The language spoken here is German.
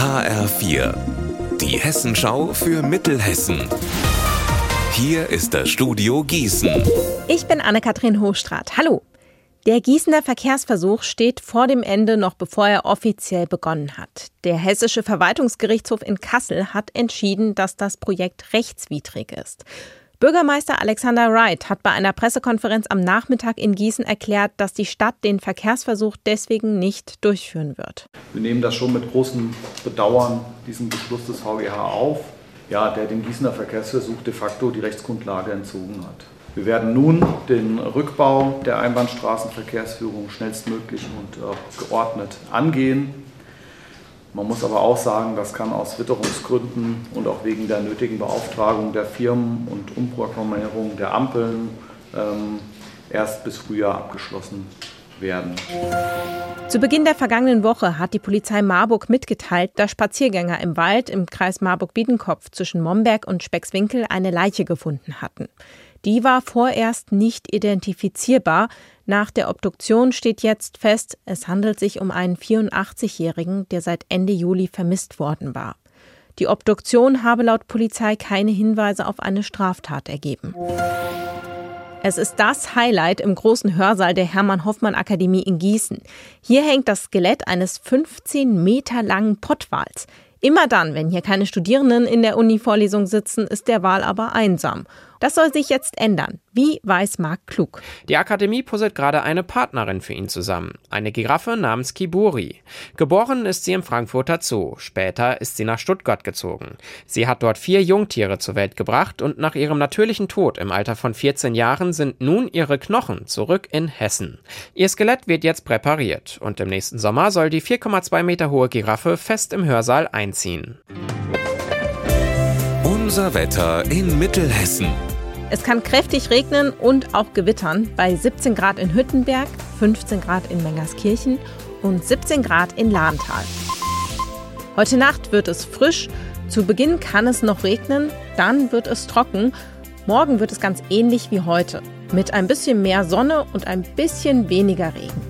HR4, die Hessenschau für Mittelhessen. Hier ist das Studio Gießen. Ich bin Anne-Kathrin Hochstrat. Hallo. Der Gießener Verkehrsversuch steht vor dem Ende, noch bevor er offiziell begonnen hat. Der Hessische Verwaltungsgerichtshof in Kassel hat entschieden, dass das Projekt rechtswidrig ist. Bürgermeister Alexander Wright hat bei einer Pressekonferenz am Nachmittag in Gießen erklärt, dass die Stadt den Verkehrsversuch deswegen nicht durchführen wird. Wir nehmen das schon mit großem Bedauern, diesen Beschluss des VGH auf, ja, der dem Gießener Verkehrsversuch de facto die Rechtsgrundlage entzogen hat. Wir werden nun den Rückbau der Einbahnstraßenverkehrsführung schnellstmöglich und äh, geordnet angehen. Man muss aber auch sagen, das kann aus Witterungsgründen und auch wegen der nötigen Beauftragung der Firmen und Umprogrammierung der Ampeln ähm, erst bis Frühjahr abgeschlossen werden. Zu Beginn der vergangenen Woche hat die Polizei Marburg mitgeteilt, dass Spaziergänger im Wald im Kreis Marburg-Biedenkopf zwischen Momberg und Speckswinkel eine Leiche gefunden hatten. Die war vorerst nicht identifizierbar. Nach der Obduktion steht jetzt fest, es handelt sich um einen 84-Jährigen, der seit Ende Juli vermisst worden war. Die Obduktion habe laut Polizei keine Hinweise auf eine Straftat ergeben. Es ist das Highlight im großen Hörsaal der Hermann Hoffmann Akademie in Gießen. Hier hängt das Skelett eines 15 Meter langen Pottwals. Immer dann, wenn hier keine Studierenden in der Uni-Vorlesung sitzen, ist der Wal aber einsam. Das soll sich jetzt ändern. Wie weiß Marc Klug? Die Akademie puzzelt gerade eine Partnerin für ihn zusammen. Eine Giraffe namens Kiburi. Geboren ist sie im Frankfurter Zoo. Später ist sie nach Stuttgart gezogen. Sie hat dort vier Jungtiere zur Welt gebracht und nach ihrem natürlichen Tod im Alter von 14 Jahren sind nun ihre Knochen zurück in Hessen. Ihr Skelett wird jetzt präpariert und im nächsten Sommer soll die 4,2 Meter hohe Giraffe fest im Hörsaal einziehen. Unser Wetter in Mittelhessen. Es kann kräftig regnen und auch gewittern bei 17 Grad in Hüttenberg, 15 Grad in Mengerskirchen und 17 Grad in Lahntal. Heute Nacht wird es frisch, zu Beginn kann es noch regnen, dann wird es trocken. Morgen wird es ganz ähnlich wie heute, mit ein bisschen mehr Sonne und ein bisschen weniger Regen.